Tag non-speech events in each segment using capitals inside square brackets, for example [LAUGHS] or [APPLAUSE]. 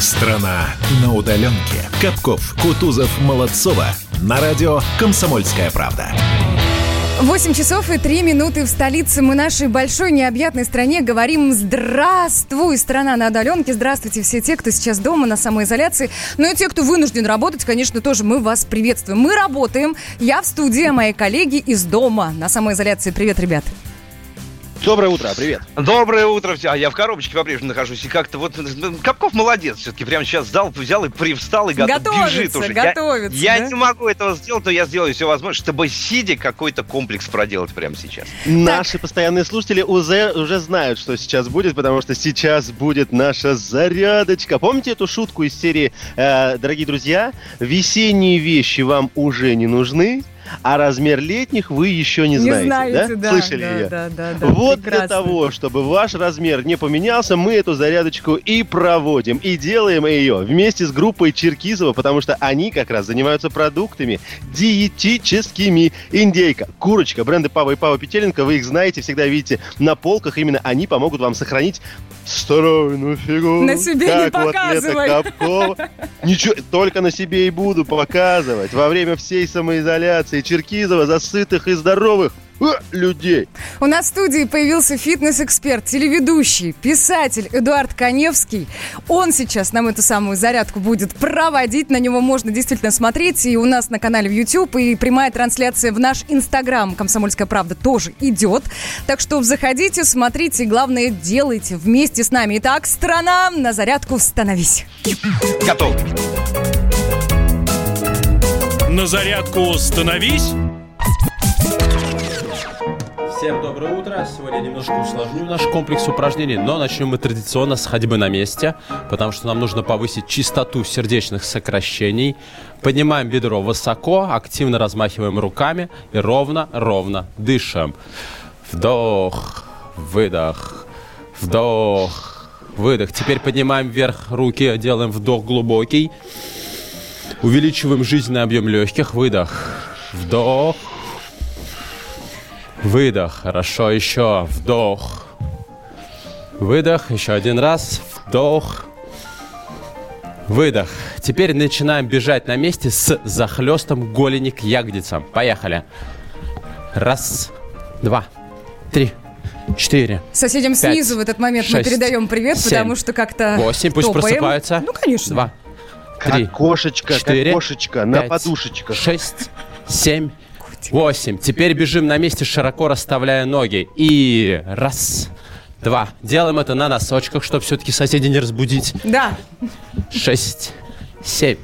Страна на удаленке. Капков, Кутузов, Молодцова. На радио «Комсомольская правда». 8 часов и 3 минуты в столице. Мы нашей большой необъятной стране говорим «Здравствуй, страна на удаленке». Здравствуйте все те, кто сейчас дома на самоизоляции. Ну и те, кто вынужден работать, конечно, тоже мы вас приветствуем. Мы работаем. Я в студии, а мои коллеги из дома на самоизоляции. Привет, ребят. Доброе утро, привет. Доброе утро, все. А я в коробочке по-прежнему нахожусь. И как-то вот ну, Капков молодец. Все-таки прямо сейчас сдал, взял и привстал и готов, готовится, бежит уже. Готовится, я, да? я не могу этого сделать, но я сделаю все возможное, чтобы сидя какой-то комплекс проделать прямо сейчас. Наши постоянные слушатели уже, уже знают, что сейчас будет, потому что сейчас будет наша зарядочка. Помните эту шутку из серии э, «Дорогие друзья, весенние вещи вам уже не нужны?» А размер летних вы еще не знаете. Не знаете, да? да. Слышали да, ее? Да, да, да, вот прекрасно. для того, чтобы ваш размер не поменялся, мы эту зарядочку и проводим. И делаем ее вместе с группой Черкизова, потому что они как раз занимаются продуктами диетическими. Индейка, курочка, бренды Пава и Пава Петеленко, вы их знаете, всегда видите на полках. Именно они помогут вам сохранить стройную фигуру. На себе как не показывай. Ничего, только на себе и буду показывать. Во время всей самоизоляции Черкизова за сытых и здоровых э, людей. У нас в студии появился фитнес-эксперт, телеведущий, писатель Эдуард Коневский. Он сейчас нам эту самую зарядку будет проводить. На него можно действительно смотреть. И у нас на канале в YouTube, и прямая трансляция в наш Инстаграм «Комсомольская правда» тоже идет. Так что заходите, смотрите, и главное, делайте вместе с нами. Итак, страна, на зарядку становись. Готов. На зарядку становись. Всем доброе утро. Сегодня немножко усложню наш комплекс упражнений, но начнем мы традиционно с ходьбы на месте, потому что нам нужно повысить частоту сердечных сокращений. Поднимаем бедро высоко, активно размахиваем руками и ровно-ровно дышим. Вдох, выдох, вдох, выдох. Теперь поднимаем вверх руки, делаем вдох глубокий. Увеличиваем жизненный объем легких. Выдох. Вдох. Выдох. Хорошо. Еще. Вдох. Выдох. Еще один раз. Вдох. Выдох. Теперь начинаем бежать на месте с захлестом голени к ягодицам. Поехали. Раз, два, три, четыре, Соседям Пять, снизу в этот момент мы шесть, передаем привет, семь, потому что как-то восемь. Пусть топаем. просыпаются. Ну, конечно. Два, три, Как кошечка, четыре, как кошечка на пять, подушечках. Шесть, семь, восемь. Теперь бежим на месте, широко расставляя ноги. И раз, два. Делаем это на носочках, чтобы все-таки соседей не разбудить. Да. Шесть, семь,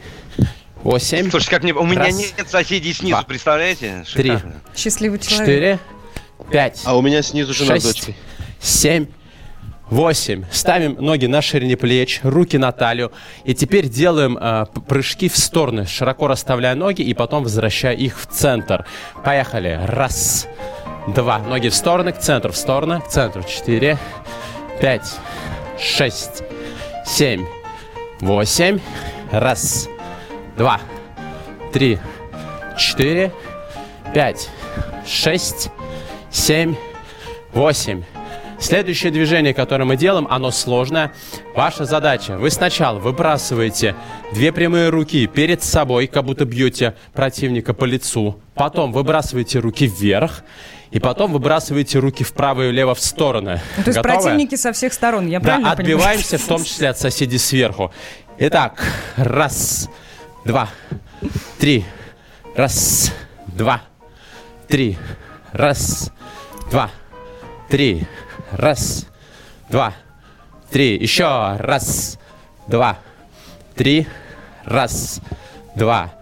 восемь, Слушай, как мне, у меня Раз, нет соседей снизу, два, представляете? три. Счастливый человек. четыре, пять, А у меня снизу жена с шесть, дочкой. семь, восемь. Ставим ноги на ширине плеч, руки на талию. И теперь делаем э, прыжки в стороны, широко расставляя ноги и потом возвращая их в центр. Поехали. Раз, два. Ноги в стороны, к центру, в сторону, к центру. Четыре, пять, шесть, семь, восемь. Раз, два, три, четыре, пять, шесть, семь, восемь. Следующее движение, которое мы делаем, оно сложное. Ваша задача. Вы сначала выбрасываете две прямые руки перед собой, как будто бьете противника по лицу. Потом выбрасываете руки вверх. И потом выбрасываете руки вправо и влево в стороны. Ну, То есть Готовы? противники со всех сторон, я Да, правильно понимаю? отбиваемся, в том числе от соседей сверху. Итак, раз, два, три, раз, два, три, раз, два, три, раз, два, три. Еще раз, два, три, раз, два,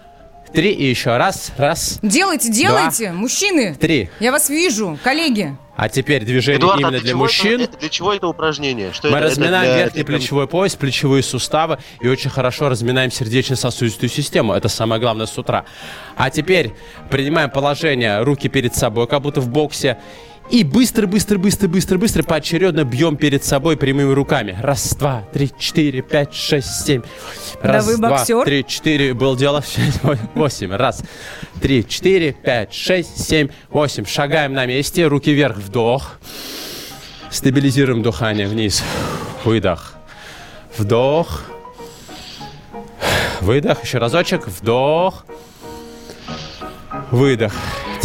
три. И еще раз, раз, Делайте, делайте, мужчины. три. Я вас вижу, коллеги. А теперь движение Эдуард, а именно для для чего мужчин. Это, для чего это упражнение? Что Мы это, это разминаем для- верхний прям- плечевой пояс, плечевые суставы и очень хорошо разминаем сердечно-сосудистую систему. Это самое главное с утра. А теперь принимаем положение, руки перед собой, как будто в боксе. И быстро, быстро, быстро, быстро, быстро поочередно бьем перед собой прямыми руками. Раз, два, три, четыре, пять, шесть, семь. Раз, вы два, боксер? три, четыре. Было дело. Шесть, [LAUGHS] восемь. Раз, три, четыре, пять, шесть, семь, восемь. Шагаем на месте. Руки вверх. Вдох. Стабилизируем дыхание вниз. Выдох. Вдох. Выдох. Еще разочек. Вдох. Выдох.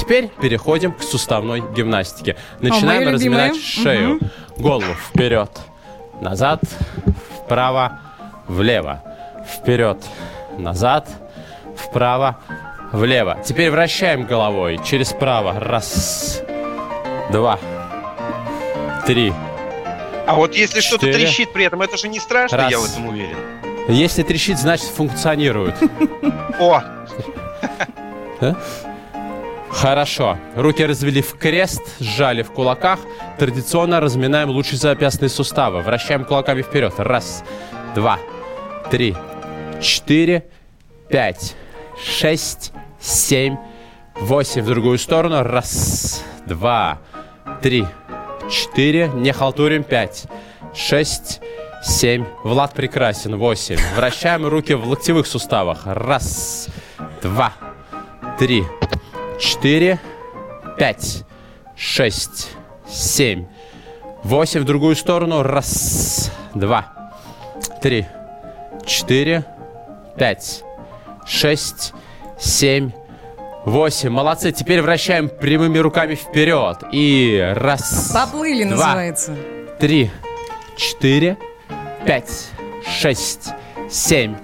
Теперь переходим к суставной гимнастике. Начинаем любимая. разминать шею. Голову вперед. Назад. Вправо. Влево. Вперед. Назад. Вправо. Влево. Теперь вращаем головой. Через право. Раз. Два. Три. А вот если что-то трещит при этом, это же не страшно, Раз. я в этом уверен. Если трещит, значит функционирует. О, Хорошо. Руки развели в крест, сжали в кулаках. Традиционно разминаем лучшие запястные суставы. Вращаем кулаками вперед. Раз, два, три, четыре, пять, шесть, семь, восемь. В другую сторону. Раз, два, три, четыре. Не халтурим. Пять, шесть, семь. Влад прекрасен. Восемь. Вращаем руки в локтевых суставах. Раз, два, три, четыре, пять, шесть, семь, восемь. В другую сторону. Раз, два, три, четыре, пять, шесть, семь, восемь. Молодцы. Теперь вращаем прямыми руками вперед. И раз, Поплыли, два, называется. три, четыре, пять, шесть, семь,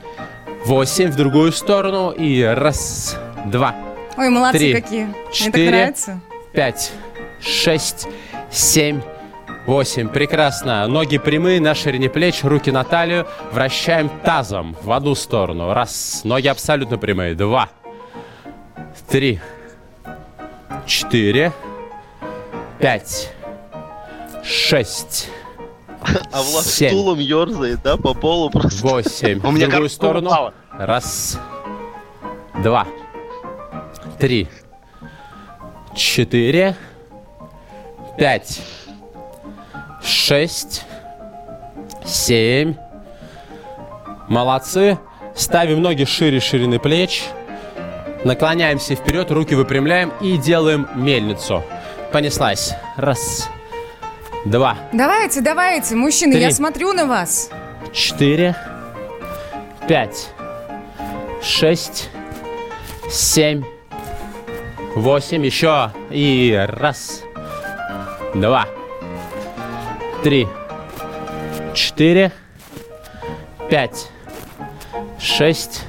восемь. В другую сторону. И раз, два, Ой, молодцы Три, какие. Мне так четыре. нравится. пять, шесть, семь, восемь. Прекрасно. Ноги прямые, на ширине плеч, руки на талию. Вращаем тазом в одну сторону. Раз. Ноги абсолютно прямые. Два. Три. Четыре. Пять. Шесть. А Влад Семь. стулом ерзает, да, по полу просто. Восемь. [LAUGHS] У меня В другую сторону. Раз. Два. Три. Четыре. Пять. Шесть. Семь. Молодцы. Ставим ноги шире ширины плеч. Наклоняемся вперед, руки выпрямляем и делаем мельницу. Понеслась. Раз. Два. Давайте, давайте, мужчины, Три. я смотрю на вас. четыре, пять, шесть, семь, восемь. Еще. И раз, два, три, четыре, пять, шесть,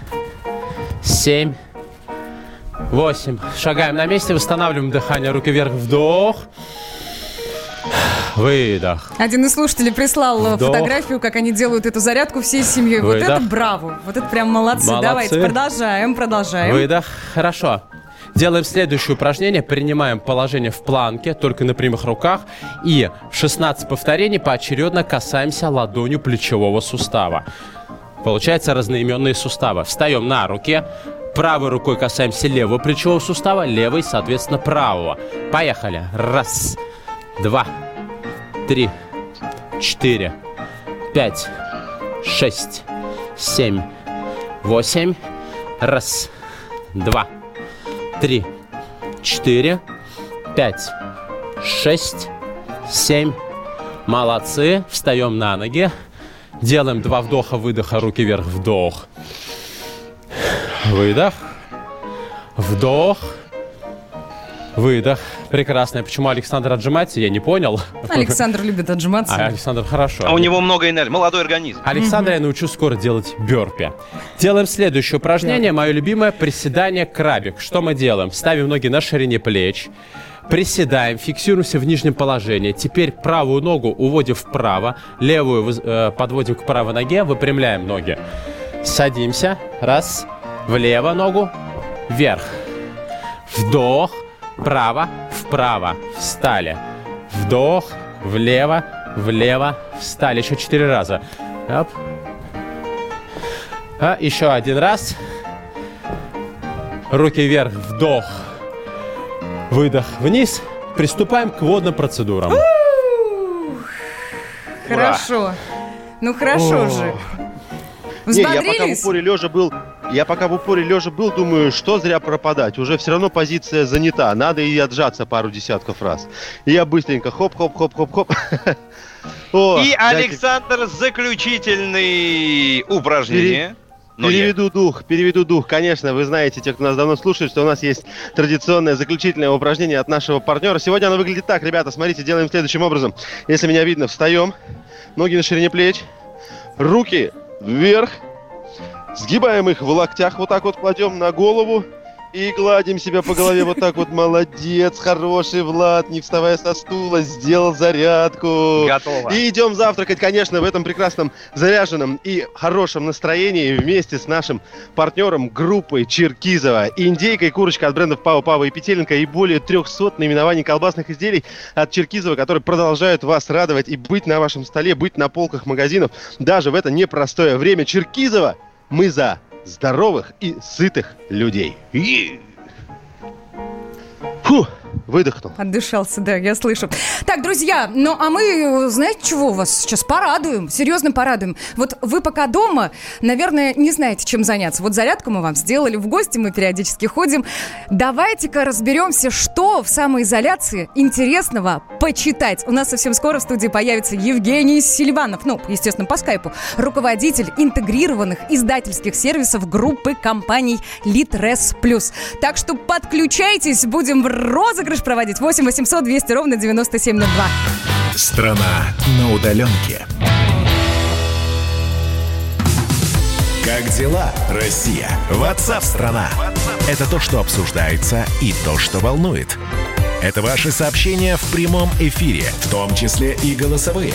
семь, восемь. Шагаем на месте, восстанавливаем дыхание, руки вверх, вдох. Выдох. Один из слушателей прислал Вдох. фотографию, как они делают эту зарядку всей семьей. Вот Выдох. это браво. Вот это прям молодцы. Молодцы. Давайте, продолжаем, продолжаем. Выдох. Хорошо. Делаем следующее упражнение. Принимаем положение в планке, только на прямых руках. И в 16 повторений поочередно касаемся ладонью плечевого сустава. Получается разноименные суставы. Встаем на руке. Правой рукой касаемся левого плечевого сустава, левой, соответственно, правого. Поехали. Раз, два, три, четыре, пять, шесть, семь, восемь. Раз, два, три, четыре, пять, шесть, семь. Молодцы. Встаем на ноги. Делаем два вдоха-выдоха, руки вверх, вдох. Выдох. Вдох. Выдох. Прекрасно. Почему Александр отжимается, я не понял. Александр любит отжиматься. А, Александр, хорошо. а у него много энергии, молодой организм. Александра я научу скоро делать бёрпи. Делаем следующее упражнение. Мое любимое приседание крабик. Что мы делаем? Ставим ноги на ширине плеч. Приседаем, фиксируемся в нижнем положении. Теперь правую ногу уводим вправо, левую э, подводим к правой ноге, выпрямляем ноги. Садимся. Раз. Влево ногу. Вверх. Вдох. Право. Вправо. Встали. Вдох. Влево. Влево. Встали. Еще четыре раза. Оп. А, еще один раз. Руки вверх. Вдох. Выдох вниз. Приступаем к водным процедурам. Хорошо. Ну хорошо же. Не, я пока в упоре лежа был, я пока в упоре лежа был, думаю, что зря пропадать. Уже все равно позиция занята, надо и отжаться пару десятков раз. И я быстренько хоп-хоп-хоп-хоп-хоп. [LAUGHS] И Александр, заключительные упражнения. Но я- Переведу дух, переведу дух. Конечно, вы знаете, те, кто нас давно слушает, что у нас есть традиционное заключительное упражнение от нашего партнера. Сегодня оно выглядит так, ребята, смотрите, делаем следующим образом. Если меня видно, встаем, ноги на ширине плеч, руки вверх, сгибаем их в локтях, вот так вот кладем на голову и гладим себя по голове вот так вот. Молодец, хороший Влад, не вставая со стула, сделал зарядку. Готово. И идем завтракать, конечно, в этом прекрасном заряженном и хорошем настроении вместе с нашим партнером группой Черкизова. Индейка и курочка от брендов Пава Пава и Петеленко и более 300 наименований колбасных изделий от Черкизова, которые продолжают вас радовать и быть на вашем столе, быть на полках магазинов даже в это непростое время. Черкизова мы за здоровых и сытых людей. Фу, выдохнул. Отдышался, да, я слышу. Так, друзья, ну а мы, знаете, чего вас сейчас порадуем? Серьезно порадуем. Вот вы пока дома, наверное, не знаете, чем заняться. Вот зарядку мы вам сделали, в гости мы периодически ходим. Давайте-ка разберемся, что в самоизоляции интересного почитать. У нас совсем скоро в студии появится Евгений Сильванов, ну, естественно, по скайпу, руководитель интегрированных издательских сервисов группы компаний Литрес Плюс. Так что подключайтесь, будем в розыгрыш проводить. 8 800 200 ровно 9702. Страна на удаленке. Как дела, Россия? Ватсап-страна! Это то, что обсуждается и то, что волнует. Это ваши сообщения в прямом эфире, в том числе и голосовые.